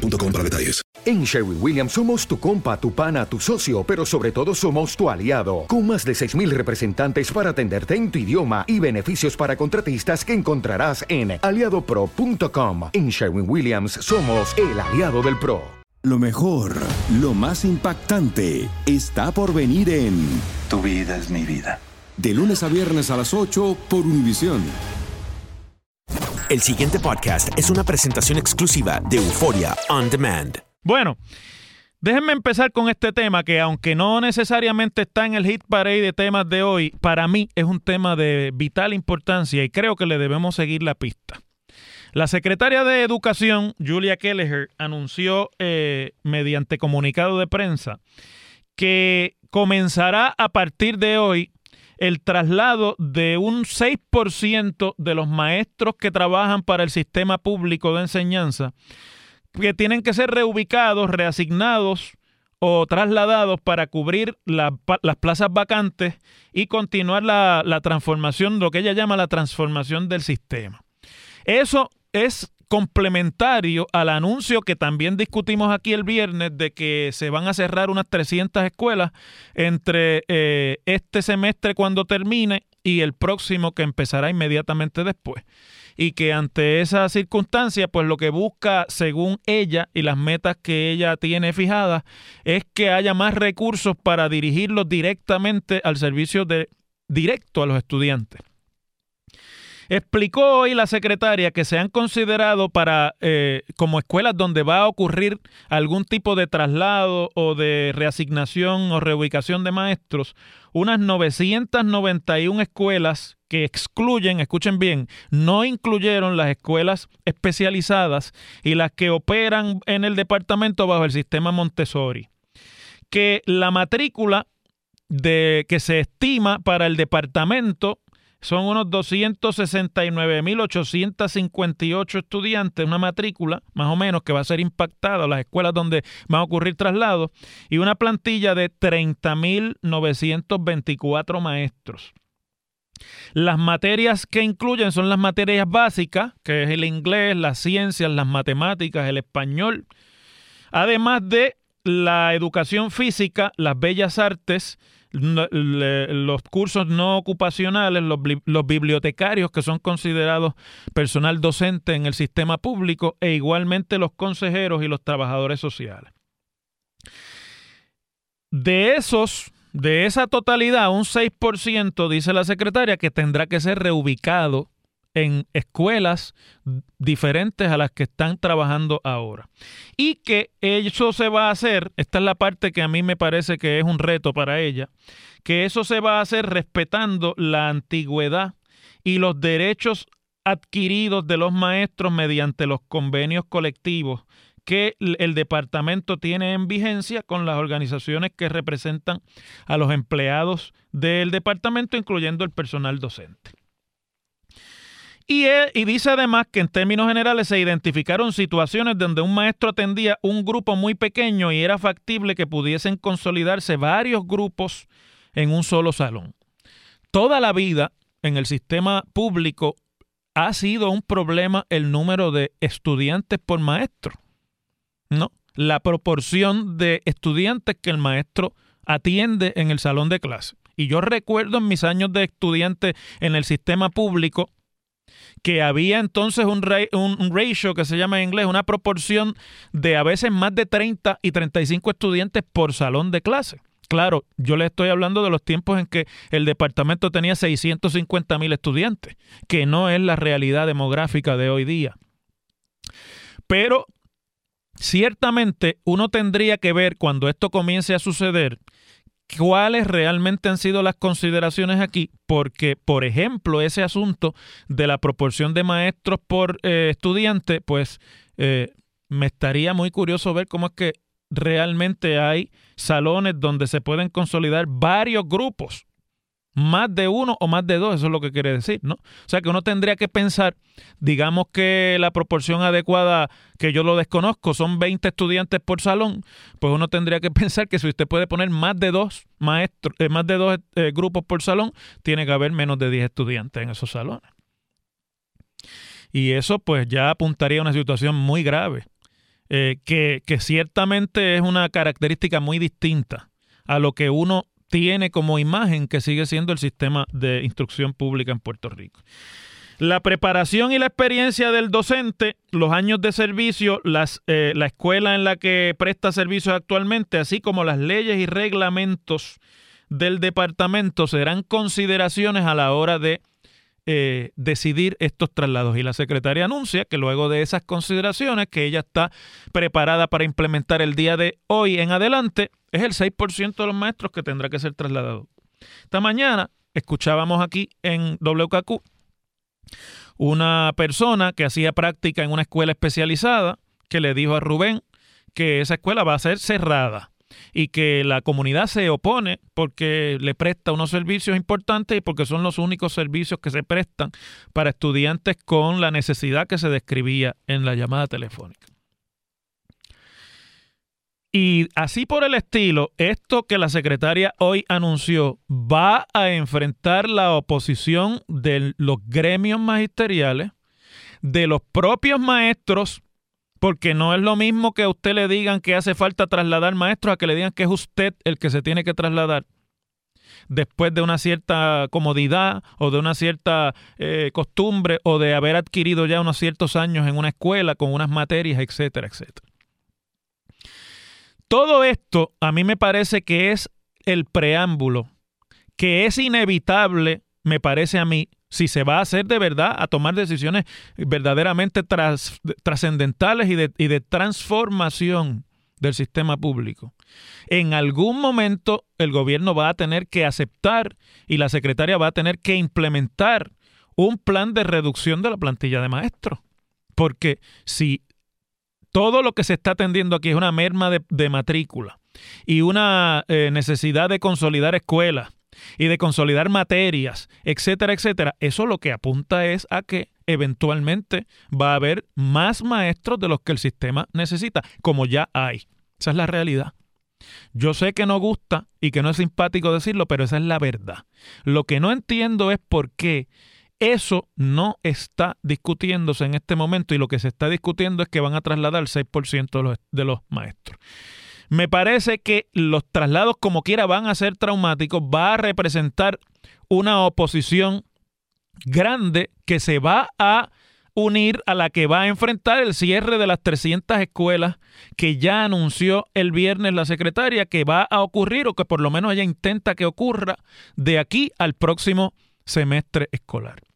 boostmobile.com para detalles. En Sherwin Williams somos tu compa, tu pana, tu socio, pero sobre todo somos tu aliado, con más de 6.000 representantes para atenderte en tu idioma y beneficios para contratistas que encontrarás en aliadopro.com. En Sherwin Williams somos el aliado del PRO. Lo mejor, lo más impactante, está por venir en Tu vida es mi vida. De lunes a viernes a las 8 por Univisión. El siguiente podcast es una presentación exclusiva de Euforia On Demand. Bueno, déjenme empezar con este tema que aunque no necesariamente está en el hit parade de temas de hoy, para mí es un tema de vital importancia y creo que le debemos seguir la pista. La secretaria de Educación, Julia Kelleher, anunció eh, mediante comunicado de prensa que comenzará a partir de hoy el traslado de un 6% de los maestros que trabajan para el sistema público de enseñanza, que tienen que ser reubicados, reasignados o trasladados para cubrir las plazas vacantes y continuar la, la transformación, lo que ella llama la transformación del sistema. Eso es complementario al anuncio que también discutimos aquí el viernes de que se van a cerrar unas 300 escuelas entre eh, este semestre cuando termine y el próximo que empezará inmediatamente después. Y que ante esa circunstancia, pues lo que busca, según ella y las metas que ella tiene fijadas, es que haya más recursos para dirigirlos directamente al servicio de directo a los estudiantes. Explicó hoy la secretaria que se han considerado para eh, como escuelas donde va a ocurrir algún tipo de traslado o de reasignación o reubicación de maestros, unas 991 escuelas que excluyen, escuchen bien, no incluyeron las escuelas especializadas y las que operan en el departamento bajo el sistema Montessori. Que la matrícula de que se estima para el departamento son unos 269.858 estudiantes, una matrícula más o menos que va a ser impactada, las escuelas donde van a ocurrir traslados, y una plantilla de 30.924 maestros. Las materias que incluyen son las materias básicas, que es el inglés, las ciencias, las matemáticas, el español, además de la educación física, las bellas artes, los cursos no ocupacionales, los, bibliotecarios que son considerados personal docente en el sistema público e igualmente los consejeros y los trabajadores sociales. De esos, de esa totalidad, un 6%, dice la secretaria, que tendrá que ser reubicado en escuelas diferentes a las que están trabajando ahora. Y que eso se va a hacer, esta es la parte que a mí me parece que es un reto para ella, que eso se va a hacer respetando la antigüedad y los derechos adquiridos de los maestros mediante los convenios colectivos que el departamento tiene en vigencia con las organizaciones que representan a los empleados del departamento, incluyendo el personal docente. Y, dice además que en términos generales se identificaron situaciones donde un maestro atendía un grupo muy pequeño y era factible que pudiesen consolidarse varios grupos en un solo salón. Toda la vida en el sistema público ha sido un problema el número de estudiantes por maestro. ¿No? La proporción de estudiantes que el maestro atiende en el salón de clase. Y yo recuerdo en mis años de estudiante en el sistema público que había entonces un, ratio que se llama en inglés, una proporción de a veces más de 30 y 35 estudiantes por salón de clase. Claro, yo le estoy hablando de los tiempos en que el departamento tenía 650 mil estudiantes, que no es la realidad demográfica de hoy día. Pero ciertamente uno tendría que ver cuando esto comience a suceder cuáles realmente han sido las consideraciones aquí, porque, por ejemplo, ese asunto de la proporción de maestros por eh, estudiante, pues eh, me estaría muy curioso ver cómo es que realmente hay salones donde se pueden consolidar varios grupos más de uno o más de dos, eso es lo que quiere decir, ¿no? O sea que uno tendría que pensar, digamos que la proporción adecuada, que yo lo desconozco, son 20 estudiantes por salón, pues uno tendría que pensar que si usted puede poner más de dos maestros, eh, más de dos eh, grupos por salón, tiene que haber menos de 10 estudiantes en esos salones. Y eso pues ya apuntaría a una situación muy grave, eh, que, que ciertamente es una característica muy distinta a lo que uno tiene como imagen que sigue siendo el sistema de instrucción pública en Puerto Rico. La preparación y la experiencia del docente, los años de servicio, las, eh, la escuela en la que presta servicios actualmente, así como las leyes y reglamentos del departamento serán consideraciones a la hora de eh, decidir estos traslados. Y la secretaria anuncia que luego de esas consideraciones, que ella está preparada para implementar el día de hoy en adelante, es el 6% de los maestros que tendrá que ser trasladado. Esta mañana escuchábamos aquí en WKQ una persona que hacía práctica en una escuela especializada que le dijo a Rubén que esa escuela va a ser cerrada y que la comunidad se opone porque le presta unos servicios importantes y porque son los únicos servicios que se prestan para estudiantes con la necesidad que se describía en la llamada telefónica. Y así por el estilo, esto que la secretaria hoy anunció va a enfrentar la oposición de los gremios magisteriales, de los propios maestros porque no es lo mismo que a usted le digan que hace falta trasladar maestros a que le digan que es usted el que se tiene que trasladar después de una cierta comodidad o de una cierta eh, costumbre o de haber adquirido ya unos ciertos años en una escuela con unas materias, etcétera, etcétera. Todo esto a mí me parece que es el preámbulo, que es inevitable, me parece a mí, si se va a hacer de verdad a tomar decisiones verdaderamente trascendentales y de, y de transformación del sistema público. En algún momento el gobierno va a tener que aceptar y la secretaria va a tener que implementar un plan de reducción de la plantilla de maestros. Porque si todo lo que se está atendiendo aquí es una merma de, matrícula y una eh, necesidad de consolidar escuelas y de consolidar materias, etcétera, etcétera, eso lo que apunta es a que eventualmente va a haber más maestros de los que el sistema necesita, como ya hay. Esa es la realidad. Yo sé que no gusta y que no es simpático decirlo, pero esa es la verdad. Lo que no entiendo es por qué eso no está discutiéndose en este momento y lo que se está discutiendo es que van a trasladar el 6% de los, de los maestros. Me parece que los traslados como quiera van a ser traumáticos, va a representar una oposición grande que se va a unir a la que va a enfrentar el cierre de las 300 escuelas que ya anunció el viernes la secretaria que va a ocurrir o que por lo menos ella intenta que ocurra de aquí al próximo semestre escolar.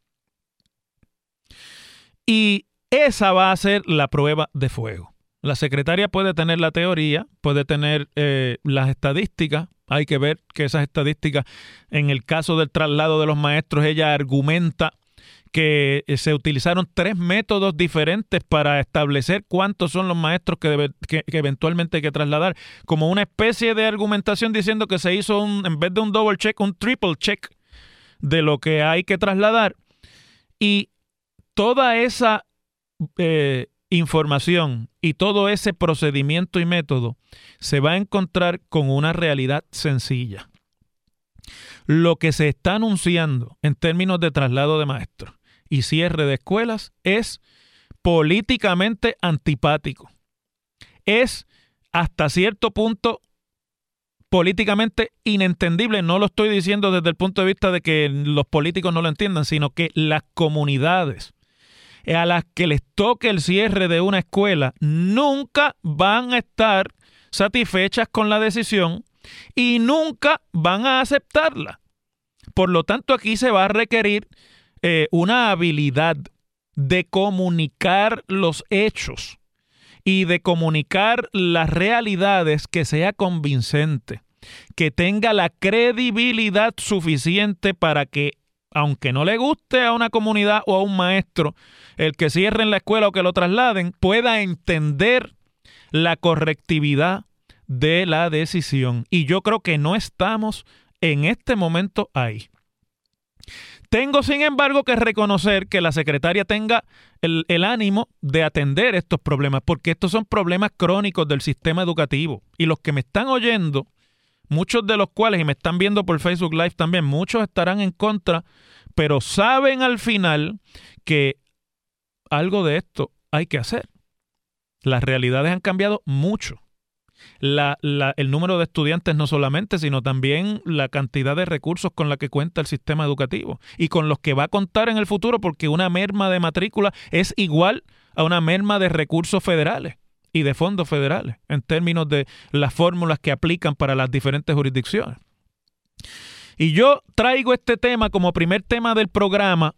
Y esa va a ser la prueba de fuego. La secretaria puede tener la teoría, puede tener eh, las estadísticas. Hay que ver que esas estadísticas, en el caso del traslado de los maestros, ella argumenta que eh, se utilizaron tres métodos diferentes para establecer cuántos son los maestros que, eventualmente hay que trasladar, como una especie de argumentación diciendo que se hizo un, en vez de un double check, un triple check de lo que hay que trasladar. Y toda esa eh, información y todo ese procedimiento y método se va a encontrar con una realidad sencilla. Lo que se está anunciando en términos de traslado de maestros y cierre de escuelas es políticamente antipático. Es hasta cierto punto políticamente inentendible. No lo estoy diciendo desde el punto de vista de que los políticos no lo entiendan, sino que las comunidades a las que les toque el cierre de una escuela nunca van a estar satisfechas con la decisión y nunca van a aceptarla. Por lo tanto, aquí se va a requerir eh, una habilidad de comunicar los hechos y de comunicar las realidades que sea convincente, que tenga la credibilidad suficiente para que aunque no le guste a una comunidad o a un maestro el que cierren la escuela o que lo trasladen, pueda entender la correctividad de la decisión. Y yo creo que no estamos en este momento ahí. Tengo, sin embargo, que reconocer que la secretaria tenga el, ánimo de atender estos problemas, porque estos son problemas crónicos del sistema educativo. Y los que me están oyendo, muchos de los cuales, y me están viendo por Facebook Live también, muchos estarán en contra, pero saben al final que algo de esto hay que hacer. Las realidades han cambiado mucho la, el número de estudiantes no solamente, sino también la cantidad de recursos con la que cuenta el sistema educativo y con los que va a contar en el futuro, porque una merma de matrícula es igual a una merma de recursos federales y de fondos federales, en términos de las fórmulas que aplican para las diferentes jurisdicciones. Y yo traigo este tema como primer tema del programa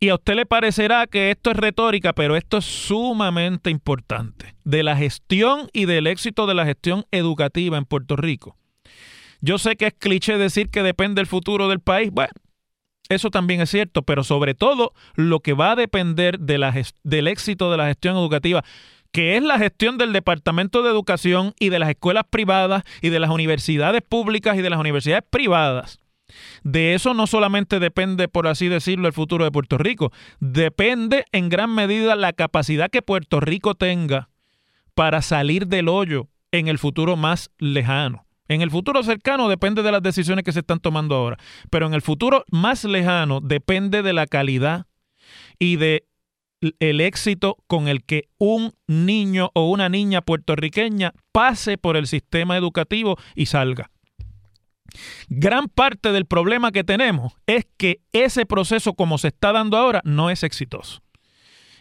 y a usted le parecerá que esto es retórica, pero esto es sumamente importante. De la gestión y del éxito de la gestión educativa en Puerto Rico. Yo sé que es cliché decir que depende el futuro del país. Bueno, eso también es cierto, pero sobre todo lo que va a depender de la del éxito de la gestión educativa, que es la gestión del Departamento de Educación y de las escuelas privadas y de las universidades públicas y de las universidades privadas de eso no solamente depende, por así decirlo, el futuro de Puerto Rico, depende en gran medida la capacidad que Puerto Rico tenga para salir del hoyo en el futuro más lejano. En el futuro cercano depende de las decisiones que se están tomando ahora, pero en el futuro más lejano depende de la calidad y de el éxito con el que un niño o una niña puertorriqueña pase por el sistema educativo y salga. Gran parte del problema que tenemos es que ese proceso como se está dando ahora no es exitoso.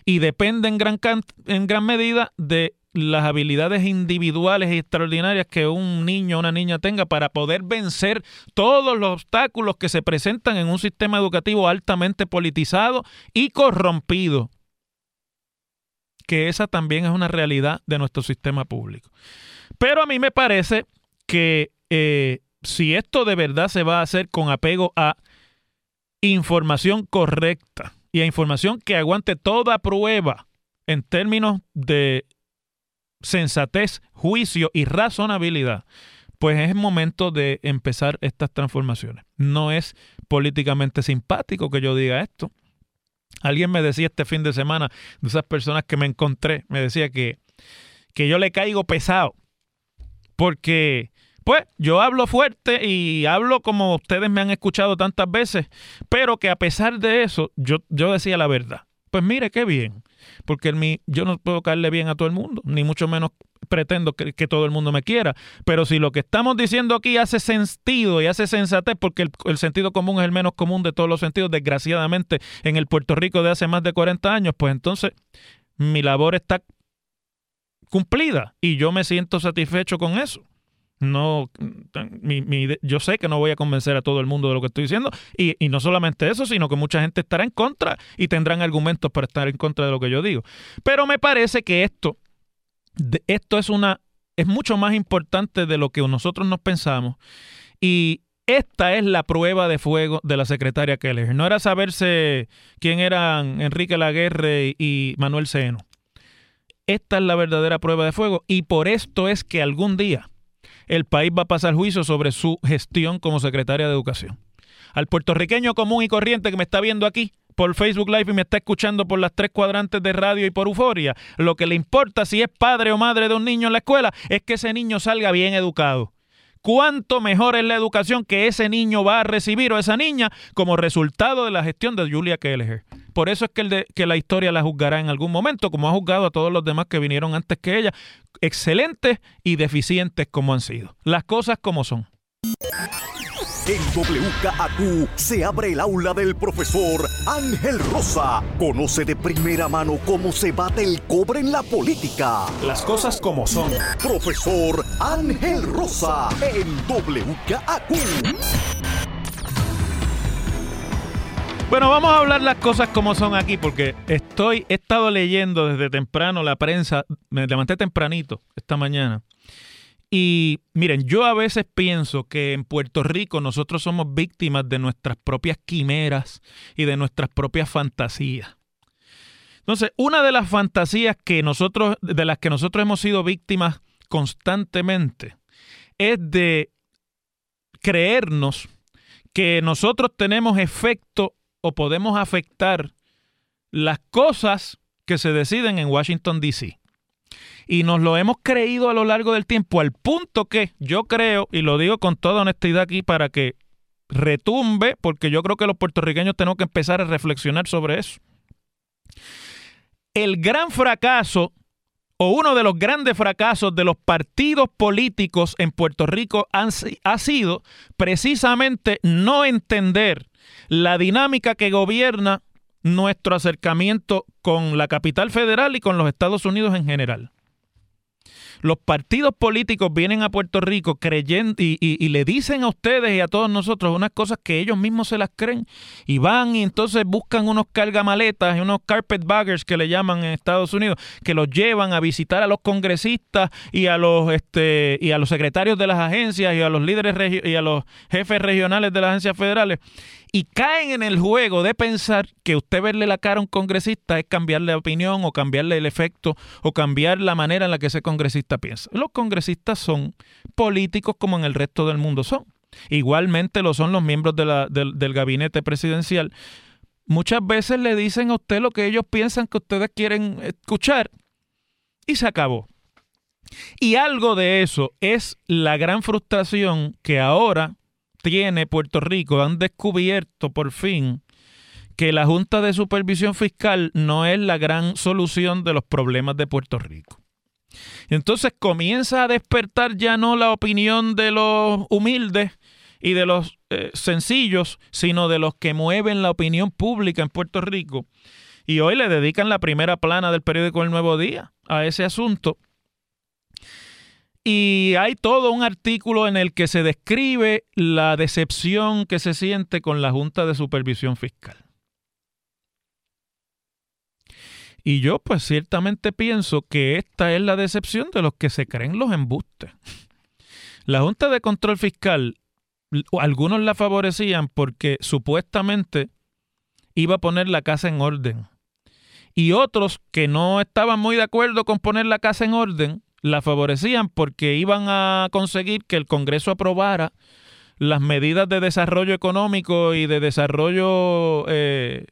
Y depende en gran, en gran medida de las habilidades individuales y extraordinarias que un niño o una niña tenga para poder vencer todos los obstáculos que se presentan en un sistema educativo altamente politizado y corrompido. Que esa también es una realidad de nuestro sistema público. Pero a mí me parece que eh, si esto de verdad se va a hacer con apego a información correcta y a información que aguante toda prueba en términos de sensatez, juicio y razonabilidad, pues es momento de empezar estas transformaciones. No es políticamente simpático que yo diga esto. Alguien me decía este fin de semana, de esas personas que me encontré, me decía que, que yo le caigo pesado porque pues yo hablo fuerte y hablo como ustedes me han escuchado tantas veces, pero que a pesar de eso, yo, yo decía la verdad. Pues mire, qué bien, porque el, yo no puedo caerle bien a todo el mundo, ni mucho menos pretendo que, todo el mundo me quiera, pero si lo que estamos diciendo aquí hace sentido y hace sensatez, porque el, sentido común es el menos común de todos los sentidos, desgraciadamente, en el Puerto Rico de hace más de 40 años, pues entonces mi labor está cumplida y yo me siento satisfecho con eso. No, yo sé que no voy a convencer a todo el mundo de lo que estoy diciendo y, no solamente eso, sino que mucha gente estará en contra y tendrán argumentos para estar en contra de lo que yo digo. Pero me parece que esto, esto es una, es mucho más importante de lo que nosotros nos pensamos y esta es la prueba de fuego de la secretaria Keller. No era saberse quién eran Enrique Laguerre y Manuel Seno. Esta es la verdadera prueba de fuego y por esto es que algún día el país va a pasar juicio sobre su gestión como secretaria de Educación. Al puertorriqueño común y corriente que me está viendo aquí por Facebook Live y me está escuchando por las tres cuadrantes de radio y por euforia, lo que le importa si es padre o madre de un niño en la escuela es que ese niño salga bien educado cuánto mejor es la educación que ese niño va a recibir o esa niña como resultado de la gestión de Julia Kelleher. Por eso es que, el de, que la historia la juzgará en algún momento, como ha juzgado a todos los demás que vinieron antes que ella, excelentes y deficientes como han sido. Las cosas como son. En WKAQ se abre el aula del profesor Ángel Rosa. Conoce de primera mano cómo se bate el cobre en la política. Las cosas como son. Profesor Ángel Rosa en WKAQ. Bueno, vamos a hablar las cosas como son aquí porque estoy he estado leyendo desde temprano la prensa, me levanté tempranito esta mañana Y miren, yo a veces pienso que en Puerto Rico nosotros somos víctimas de nuestras propias quimeras y de nuestras propias fantasías. Entonces, una de las fantasías que nosotros, de las que nosotros hemos sido víctimas constantemente, es de creernos que nosotros tenemos efecto o podemos afectar las cosas que se deciden en Washington, D.C. Y nos lo hemos creído a lo largo del tiempo, al punto que yo creo, y lo digo con toda honestidad aquí para que retumbe, porque yo creo que los puertorriqueños tenemos que empezar a reflexionar sobre eso. El gran fracaso o uno de los grandes fracasos de los partidos políticos en Puerto Rico ha sido precisamente no entender la dinámica que gobierna nuestro acercamiento con la capital federal y con los Estados Unidos en general. Los partidos políticos vienen a Puerto Rico creyendo y, le dicen a ustedes y a todos nosotros unas cosas que ellos mismos se las creen y van y entonces buscan unos cargamaletas y unos carpetbaggers que le llaman en Estados Unidos que los llevan a visitar a los congresistas y a los este y a los secretarios de las agencias y a los líderes y a los jefes regionales de las agencias federales y caen en el juego de pensar que usted verle la cara a un congresista es cambiarle la opinión o cambiarle el efecto o cambiar la manera en la que ese congresista piensa. Los congresistas son políticos como en el resto del mundo son. Igualmente lo son los miembros del gabinete presidencial. Muchas veces le dicen a usted lo que ellos piensan que ustedes quieren escuchar y se acabó. Y algo de eso es la gran frustración que ahora tiene Puerto Rico, han descubierto por fin que la Junta de Supervisión Fiscal no es la gran solución de los problemas de Puerto Rico. Entonces comienza a despertar ya no la opinión de los humildes y de los eh, sencillos, sino de los que mueven la opinión pública en Puerto Rico. Y hoy le dedican la primera plana del periódico El Nuevo Día a ese asunto y hay todo un artículo en el que se describe la decepción que se siente con la Junta de Supervisión Fiscal. Y yo pues ciertamente pienso que esta es la decepción de los que se creen los embustes. La Junta de Control Fiscal, algunos la favorecían porque supuestamente iba a poner la casa en orden. Y otros que no estaban muy de acuerdo con poner la casa en orden, la favorecían porque iban a conseguir que el Congreso aprobara las medidas de desarrollo económico y de desarrollo eh,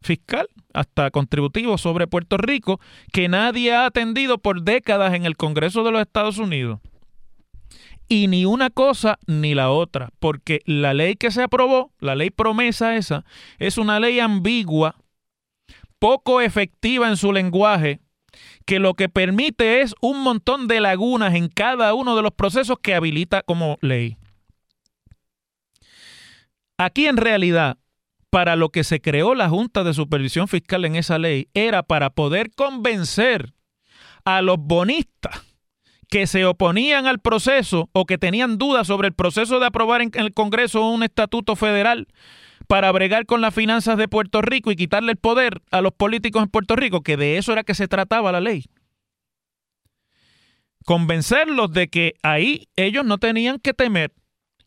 fiscal, hasta contributivo sobre Puerto Rico, que nadie ha atendido por décadas en el Congreso de los Estados Unidos. Y ni una cosa ni la otra, porque la ley que se aprobó, la ley promesa esa, es una ley ambigua, poco efectiva en su lenguaje, que lo que permite es un montón de lagunas en cada uno de los procesos que habilita como ley. Aquí en realidad, para lo que se creó la Junta de Supervisión Fiscal en esa ley, era para poder convencer a los bonistas que se oponían al proceso o que tenían dudas sobre el proceso de aprobar en el Congreso un estatuto federal para bregar con las finanzas de Puerto Rico y quitarle el poder a los políticos en Puerto Rico, que de eso era que se trataba la ley. Convencerlos de que ahí ellos no tenían que temer,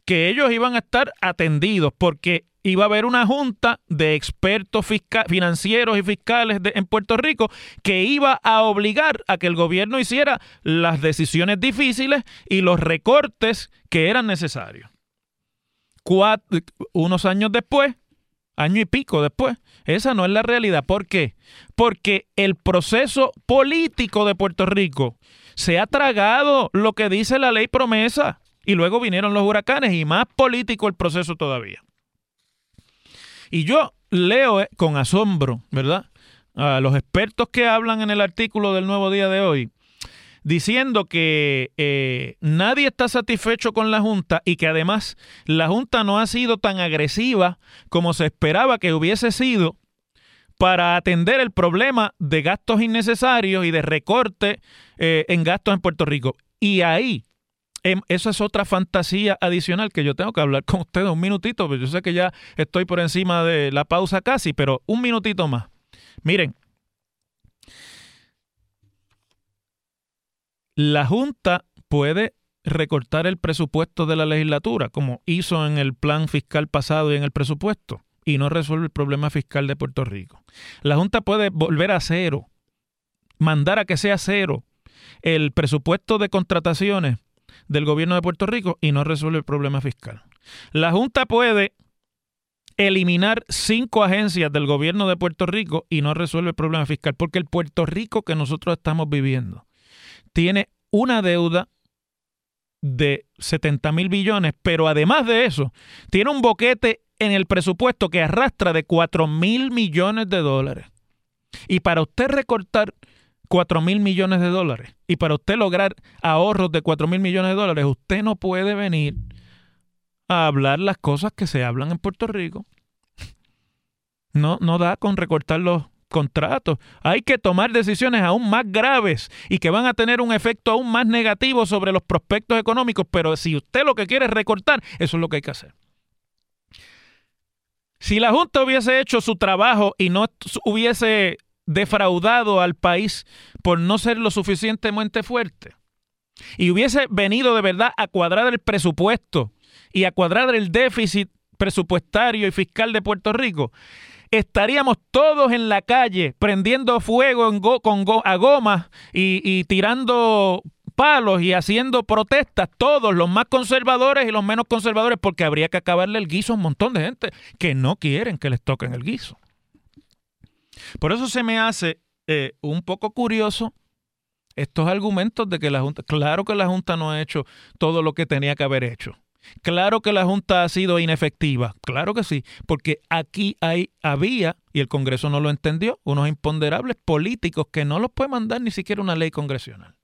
que ellos iban a estar atendidos, porque iba a haber una junta de expertos financieros y fiscales en Puerto Rico que iba a obligar a que el gobierno hiciera las decisiones difíciles y los recortes que eran necesarios unos años después, año y pico después, esa no es la realidad. ¿Por qué? Porque el proceso político de Puerto Rico se ha tragado lo que dice la ley promesa y luego vinieron los huracanes y más político el proceso todavía. Y yo leo eh, con asombro, ¿verdad? A los expertos que hablan en el artículo del Nuevo Día de hoy, diciendo que eh, nadie está satisfecho con la Junta y que además la Junta no ha sido tan agresiva como se esperaba que hubiese sido para atender el problema de gastos innecesarios y de recorte eh, en gastos en Puerto Rico. Y ahí, esa es otra fantasía adicional que yo tengo que hablar con ustedes un minutito, porque yo sé que ya estoy por encima de la pausa casi, pero un minutito más. Miren, la Junta puede recortar el presupuesto de la legislatura, como hizo en el plan fiscal pasado y en el presupuesto, y no resuelve el problema fiscal de Puerto Rico. La Junta puede volver a cero, mandar a que sea cero el presupuesto de contrataciones del gobierno de Puerto Rico y no resuelve el problema fiscal. La Junta puede eliminar cinco agencias del gobierno de Puerto Rico y no resuelve el problema fiscal, porque el Puerto Rico que nosotros estamos viviendo tiene una deuda de 70 mil billones, pero además de eso, tiene un boquete en el presupuesto que arrastra de 4 mil millones de dólares. Y para usted recortar 4 mil millones de dólares y para usted lograr ahorros de 4 mil millones de dólares, usted no puede venir a hablar las cosas que se hablan en Puerto Rico. No, no da con recortar los contratos. Hay que tomar decisiones aún más graves y que van a tener un efecto aún más negativo sobre los prospectos económicos, pero si usted lo que quiere es recortar, eso es lo que hay que hacer. Si la Junta hubiese hecho su trabajo y no hubiese defraudado al país por no ser lo suficientemente fuerte y hubiese venido de verdad a cuadrar el presupuesto y a cuadrar el déficit presupuestario y fiscal de Puerto Rico, estaríamos todos en la calle prendiendo fuego en con a goma y, y tirando palos y haciendo protestas, todos, los más conservadores y los menos conservadores, porque habría que acabarle el guiso a un montón de gente que no quieren que les toquen el guiso. Por eso se me hace eh, un poco curioso estos argumentos de que la Junta, claro que la Junta no ha hecho todo lo que tenía que haber hecho. Claro que la Junta ha sido inefectiva, claro que sí, porque aquí hay, había, y el Congreso no lo entendió, unos imponderables políticos que no los puede mandar ni siquiera una ley congresional.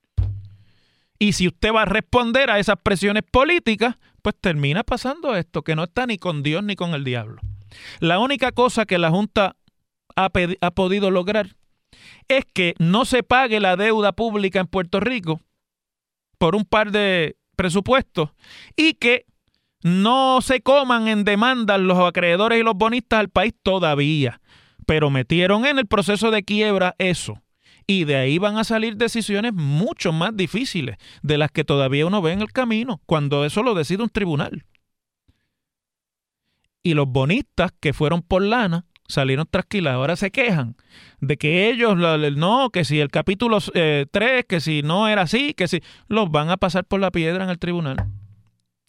Y si usted va a responder a esas presiones políticas, pues termina pasando esto, que no está ni con Dios ni con el diablo. La única cosa que la Junta ha, podido lograr es que no se pague la deuda pública en Puerto Rico por un par de presupuestos y que no se coman en demanda los acreedores y los bonistas al país todavía, pero metieron en el proceso de quiebra eso. Y de ahí van a salir decisiones mucho más difíciles de las que todavía uno ve en el camino, cuando eso lo decide un tribunal. Y los bonistas que fueron por lana salieron tranquilas. Ahora se quejan de que ellos, no, que si el capítulo 3, eh, que si no era así, que si los van a pasar por la piedra en el tribunal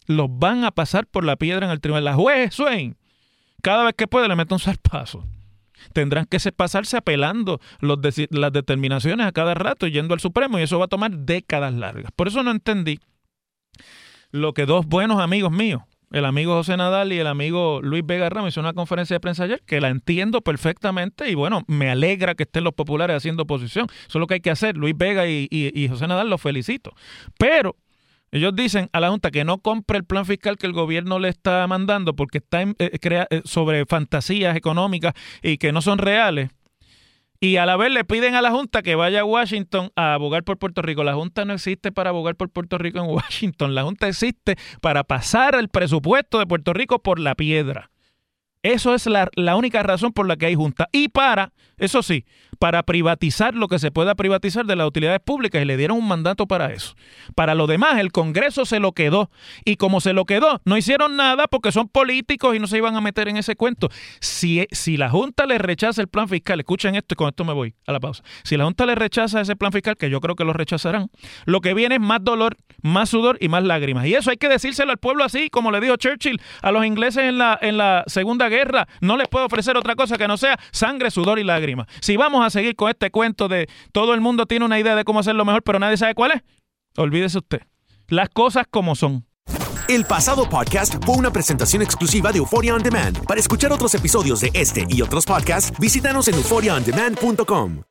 los van a pasar por la piedra en el tribunal. La juez Swain, cada vez que puede, le mete un zarpazo. Tendrán que pasarse apelando los las determinaciones a cada rato yendo al Supremo y eso va a tomar décadas largas. Por eso no entendí lo que dos buenos amigos míos, el amigo José Nadal y el amigo Luis Vega Ramos, hicieron una conferencia de prensa ayer que la entiendo perfectamente y bueno, me alegra que estén los populares haciendo oposición. Eso es lo que hay que hacer. Luis Vega y, y José Nadal los felicito. Pero ellos dicen a la Junta que no compre el plan fiscal que el gobierno le está mandando porque está eh, eh, sobre fantasías económicas y que no son reales. Y a la vez le piden a la Junta que vaya a Washington a abogar por Puerto Rico. La Junta no existe para abogar por Puerto Rico en Washington. La Junta existe para pasar el presupuesto de Puerto Rico por la piedra. Eso es la, la, única razón por la que hay junta. Y para, eso sí, para privatizar lo que se pueda privatizar de las utilidades públicas y le dieron un mandato para eso. Para lo demás, el Congreso se lo quedó. Y como se lo quedó, no hicieron nada porque son políticos y no se iban a meter en ese cuento. Si, si la Junta le rechaza el plan fiscal, escuchen esto y con esto me voy a la pausa. Si la Junta le rechaza ese plan fiscal, que yo creo que lo rechazarán, lo que viene es más dolor, más sudor y más lágrimas. Y eso hay que decírselo al pueblo así, como le dijo Churchill a los ingleses en la, en la Segunda guerra, no les puedo ofrecer otra cosa que no sea sangre, sudor y lágrimas. Si vamos a seguir con este cuento de todo el mundo tiene una idea de cómo hacerlo mejor, pero nadie sabe cuál es, olvídese usted. Las cosas como son. El pasado podcast fue una presentación exclusiva de Euphoria On Demand. Para escuchar otros episodios de este y otros podcasts, visítanos en euphoriaondemand.com.